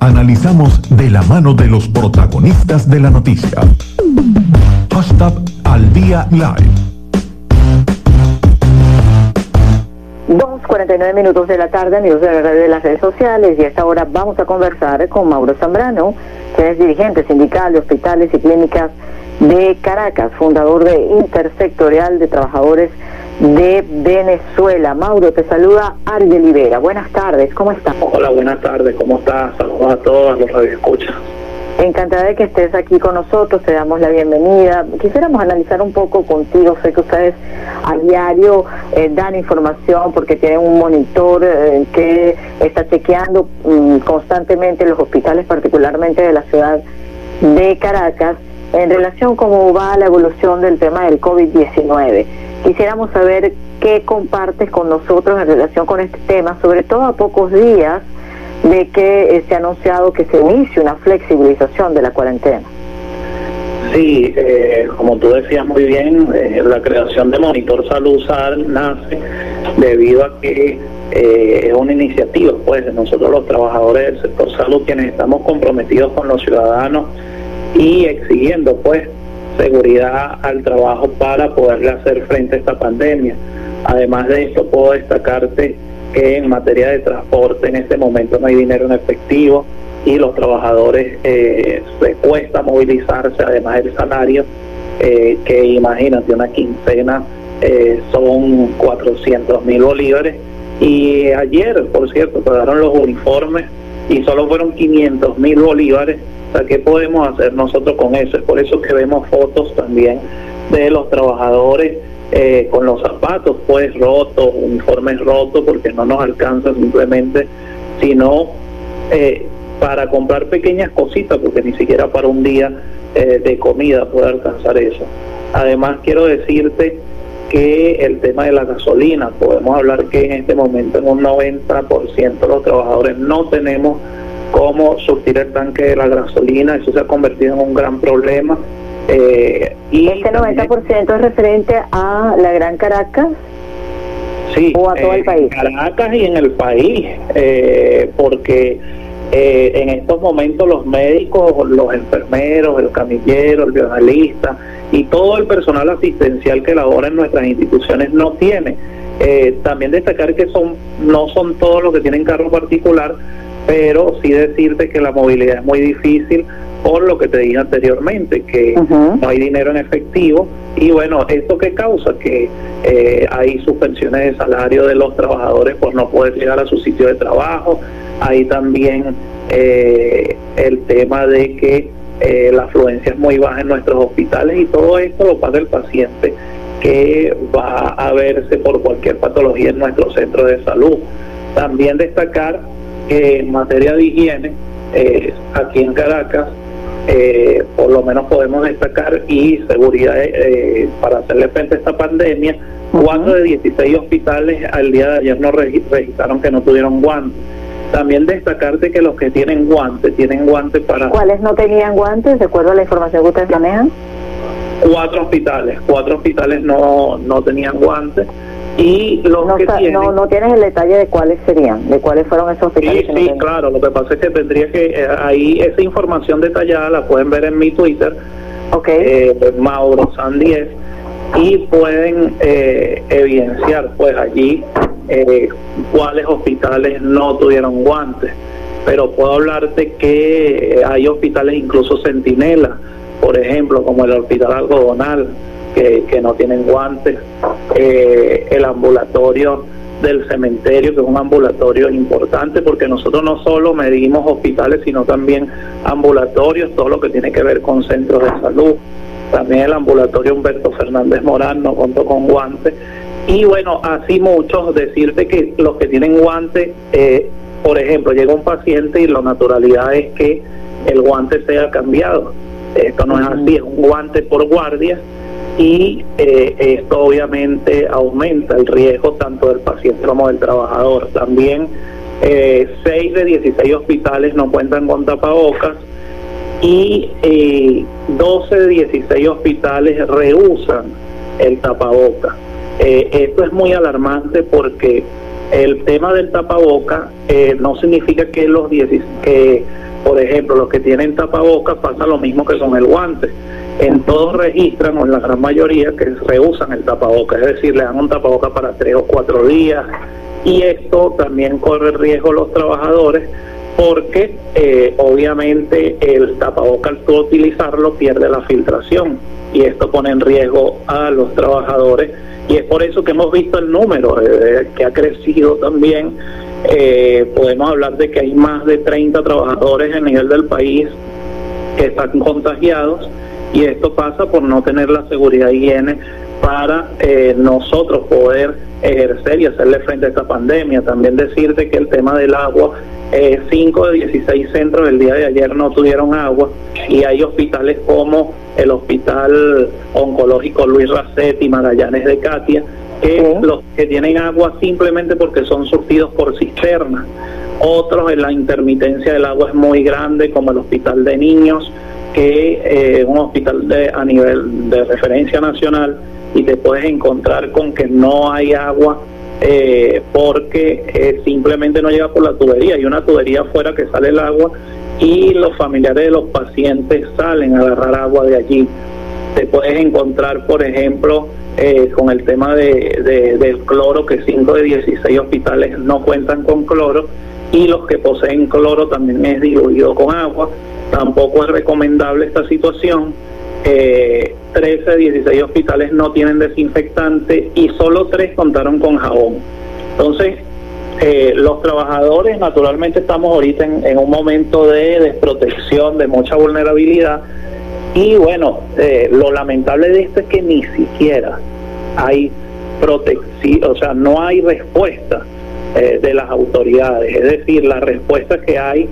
Analizamos de la mano de los protagonistas de la noticia. Hashtag al día live. 2.49 minutos de la tarde, amigos de la red de las redes sociales, y a esta hora vamos a conversar con Mauro Zambrano, que es dirigente sindical de hospitales y clínicas de Caracas, fundador de Intersectorial de Trabajadores de Venezuela. Mauro, te saluda Ariel Libera. Buenas tardes, ¿cómo estás? Hola, buenas tardes, ¿cómo estás? Saludos a todos los radioescuchas. Encantada de que estés aquí con nosotros, te damos la bienvenida. Quisiéramos analizar un poco contigo, sé que ustedes a diario eh, dan información porque tienen un monitor eh, que está chequeando mm, constantemente los hospitales, particularmente de la ciudad de Caracas, en relación cómo va la evolución del tema del COVID-19. Quisiéramos saber qué compartes con nosotros en relación con este tema, sobre todo a pocos días de que eh, se ha anunciado que se inicie una flexibilización de la cuarentena. Sí, eh, como tú decías muy bien, eh, la creación de Monitor Salud nace debido a que es una iniciativa, pues, de nosotros los trabajadores del sector salud, quienes estamos comprometidos con los ciudadanos y exigiendo, pues, seguridad al trabajo para poderle hacer frente a esta pandemia. Además de esto, puedo destacarte que en materia de transporte en este momento no hay dinero en efectivo y los trabajadores eh, se cuesta movilizarse, además del salario, eh, que imagínate, una quincena eh, son 400 mil bolívares. Y ayer, por cierto, pagaron los uniformes y solo fueron 500 mil bolívares o ¿qué podemos hacer nosotros con eso? Es por eso que vemos fotos también de los trabajadores eh, con los zapatos pues rotos, uniformes rotos, porque no nos alcanza simplemente, sino eh, para comprar pequeñas cositas, porque ni siquiera para un día eh, de comida puede alcanzar eso. Además, quiero decirte que el tema de la gasolina, podemos hablar que en este momento en un 90% de los trabajadores no tenemos cómo surtir el tanque de la gasolina, eso se ha convertido en un gran problema. Eh, y ¿Este 90% es referente a la Gran Caracas? Sí, o a todo el país. Caracas y en el país, eh, porque eh, en estos momentos los médicos, los enfermeros, el camillero, el bioanalista y todo el personal asistencial que labora en nuestras instituciones no tiene. también destacar que son no son todos los que tienen carro particular, pero sí decirte que la movilidad es muy difícil por lo que te dije anteriormente, que no hay dinero en efectivo y bueno, ¿esto qué causa? Que eh, hay suspensiones de salario de los trabajadores por no poder llegar a su sitio de trabajo, hay también eh, el tema de que eh, la afluencia es muy baja en nuestros hospitales y todo esto lo paga el paciente que va a verse por cualquier patología en nuestro centro de salud. También destacar que en materia de higiene, eh, aquí en Caracas, eh, por lo menos podemos destacar y seguridad eh, para hacerle frente a esta pandemia, cuatro de 16 hospitales al día de ayer nos registraron que no tuvieron guantes. También destacarte que los que tienen guantes, tienen guantes para... ¿Cuáles no tenían guantes, de acuerdo a la información que ustedes manejan? Cuatro hospitales, cuatro hospitales no, no tenían guantes y los no, que tienen... no, no tienes el detalle de cuáles serían, de cuáles fueron esos hospitales. Sí, sí, claro, lo que pasa es que tendría que, eh, ahí esa información detallada la pueden ver en mi Twitter, okay. eh, Mauro Sandiez, y pueden eh, evidenciar pues allí eh, cuáles hospitales no tuvieron guantes. Pero puedo hablarte que hay hospitales incluso centinela, por ejemplo, como el Hospital Algodonal, que, no tienen guantes, eh, el ambulatorio del cementerio, que es un ambulatorio importante, porque nosotros no solo medimos hospitales, sino también ambulatorios, todo lo que tiene que ver con centros de salud. También el ambulatorio Humberto Fernández Morán no contó con guantes. Y bueno, así muchos, decirte que los que tienen guantes, eh, por ejemplo, llega un paciente y la naturalidad es que el guante sea cambiado. Esto no es así, es un guante por guardia y eh, esto obviamente aumenta el riesgo tanto del paciente como del trabajador. También eh, 6 de 16 hospitales no cuentan con tapabocas y eh, 12 de 16 hospitales rehusan el tapabocas. Eh, esto es muy alarmante porque el tema del tapaboca eh, no significa que los que por ejemplo los que tienen tapaboca pasa lo mismo que con el guante en todos registran o en la gran mayoría que rehusan el tapaboca es decir le dan un tapaboca para tres o cuatro días y esto también corre riesgo los trabajadores porque eh, obviamente el tapaboca al utilizarlo pierde la filtración y esto pone en riesgo a los trabajadores y es por eso que hemos visto el número eh, que ha crecido también. Eh, podemos hablar de que hay más de 30 trabajadores a nivel del país que están contagiados y esto pasa por no tener la seguridad higiene para eh, nosotros poder ejercer y hacerle frente a esta pandemia. También decirte que el tema del agua, 5 de 16 centros el día de ayer no tuvieron agua y hay hospitales como el Hospital Oncológico Luis Racetti, Magallanes de Katia, que los que tienen agua simplemente porque son surtidos por cisterna. Otros en la intermitencia del agua es muy grande, como el Hospital de Niños, que eh, un hospital de, a nivel de referencia nacional, y te puedes encontrar con que no hay agua eh, porque eh, simplemente no llega por la tubería. Hay una tubería afuera que sale el agua y los familiares de los pacientes salen a agarrar agua de allí. Te puedes encontrar, por ejemplo, eh, con el tema de, del cloro, que 5 de 16 hospitales no cuentan con cloro y los que poseen cloro también es diluido con agua. Tampoco es recomendable esta situación. Eh, 13 de 16 hospitales no tienen desinfectante y solo 3 contaron con jabón. Entonces, eh, los trabajadores, naturalmente, estamos ahorita en, un momento de desprotección, de mucha vulnerabilidad. Y bueno, eh, lo lamentable de esto es que ni siquiera hay protección, o sea, no hay respuesta eh, de las autoridades. Es decir, la respuesta que hay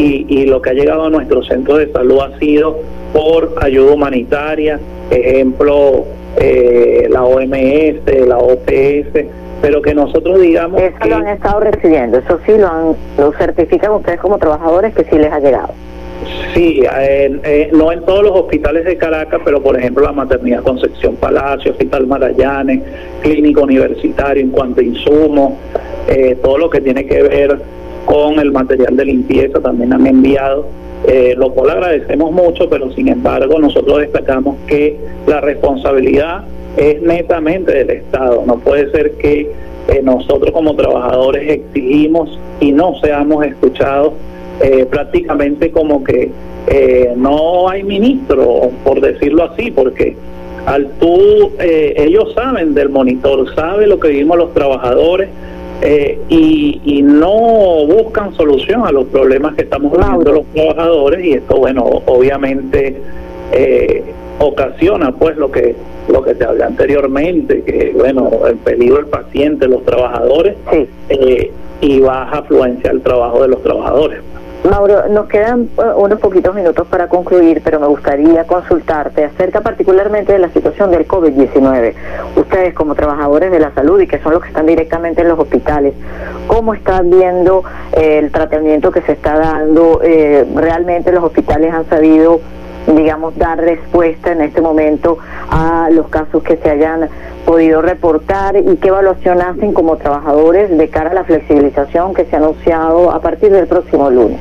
y, y lo que ha llegado a nuestro centro de salud ha sido por ayuda humanitaria, ejemplo, la OMS, la OPS pero que nosotros digamos eso lo han estado recibiendo eso sí lo han lo certifican ustedes como trabajadores que sí les ha llegado. Sí eh, no en todos los hospitales de Caracas pero por ejemplo la maternidad Concepción Palacio Hospital Magallanes Clínico Universitario en cuanto a insumos eh, todo lo que tiene que ver con el material de limpieza también han enviado eh, lo cual agradecemos mucho, pero sin embargo nosotros destacamos que la responsabilidad es netamente del Estado. No puede ser que eh, nosotros como trabajadores exigimos y no seamos escuchados eh, prácticamente como que eh, no hay ministro, por decirlo así, porque al tú, ellos saben del monitor, saben lo que vivimos los trabajadores y, y, no buscan solución a los problemas que estamos viviendo los trabajadores y esto, bueno, obviamente ocasiona pues lo que lo que te hablé anteriormente, que bueno, el peligro del paciente, los trabajadores, eh, y baja afluencia al trabajo de los trabajadores. Mauro, nos quedan eh, unos poquitos minutos para concluir, pero me gustaría consultarte acerca particularmente de la situación del COVID-19. Ustedes como trabajadores de la salud y que son los que están directamente en los hospitales, ¿cómo están viendo eh, el tratamiento que se está dando? ¿Realmente los hospitales han sabido digamos, dar respuesta en este momento a los casos que se hayan podido reportar y qué evaluación hacen como trabajadores de cara a la flexibilización que se ha anunciado a partir del próximo lunes.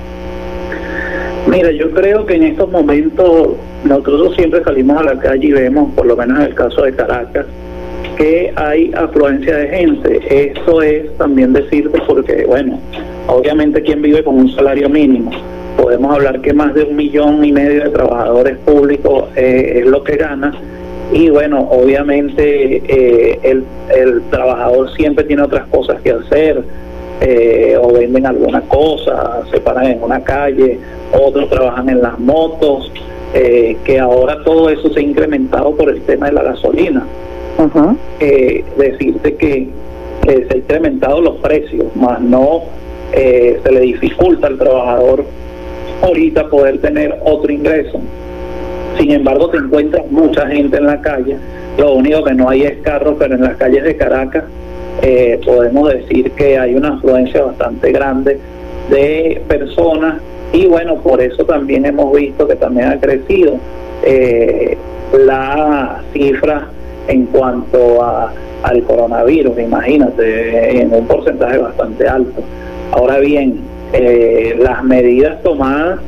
Mira, yo creo que en estos momentos nosotros siempre salimos a la calle y vemos, por lo menos en el caso de Caracas, que hay afluencia de gente. Eso es también decirte porque, bueno, obviamente quien vive con un salario mínimo podemos hablar que más de un millón y medio de trabajadores públicos eh, es lo que gana y bueno, obviamente eh, el, el, trabajador siempre tiene otras cosas que hacer, eh, o venden alguna cosa, se paran en una calle, otros trabajan en las motos, que ahora todo eso se ha incrementado por el tema de la gasolina. decirte que se ha incrementado los precios, más no se le dificulta al trabajador ahorita poder tener otro ingreso. Sin embargo, te encuentras mucha gente en la calle. Lo único que no hay es carro, pero en las calles de Caracas eh, podemos decir que hay una afluencia bastante grande de personas y bueno, por eso también hemos visto que también ha crecido eh, la cifra en cuanto a, al coronavirus, imagínate, en un porcentaje bastante alto. Ahora bien, eh, las medidas tomadas,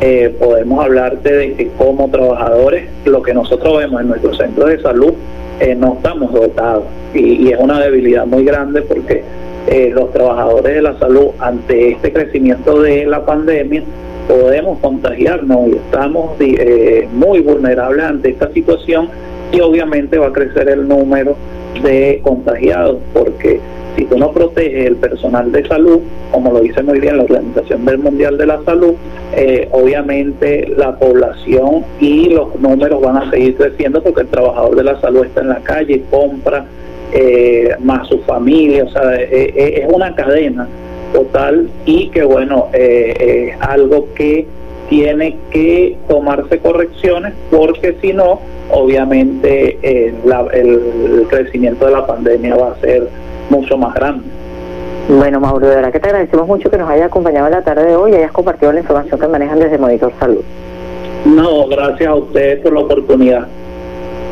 eh, podemos hablarte de que como trabajadores, lo que nosotros vemos en nuestros centros de salud, eh, no estamos dotados. Y, y, es una debilidad muy grande porque los trabajadores de la salud ante este crecimiento de la pandemia podemos contagiarnos y estamos muy vulnerables ante esta situación y obviamente va a crecer el número de contagiados porque si tú no proteges el personal de salud, como lo dice muy bien la Organización Mundial de la Salud, eh, obviamente la población y los números van a seguir creciendo porque el trabajador de la salud está en la calle, compra eh, más su familia, o sea, eh, es una cadena total y que bueno, es algo que tiene que tomarse correcciones porque si no, obviamente eh, el crecimiento de la pandemia va a ser mucho más grande. Bueno, Mauro, de verdad que te agradecemos mucho que nos hayas acompañado en la tarde de hoy y hayas compartido la información que manejan desde Monitor Salud. No, gracias a ustedes por la oportunidad.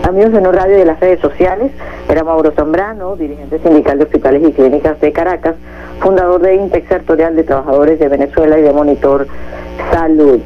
Amigos de No Radio y de las redes sociales, era Mauro Zambrano, dirigente sindical de hospitales y clínicas de Caracas, fundador de INTEX Sectorial de Trabajadores de Venezuela y de Monitor Salud.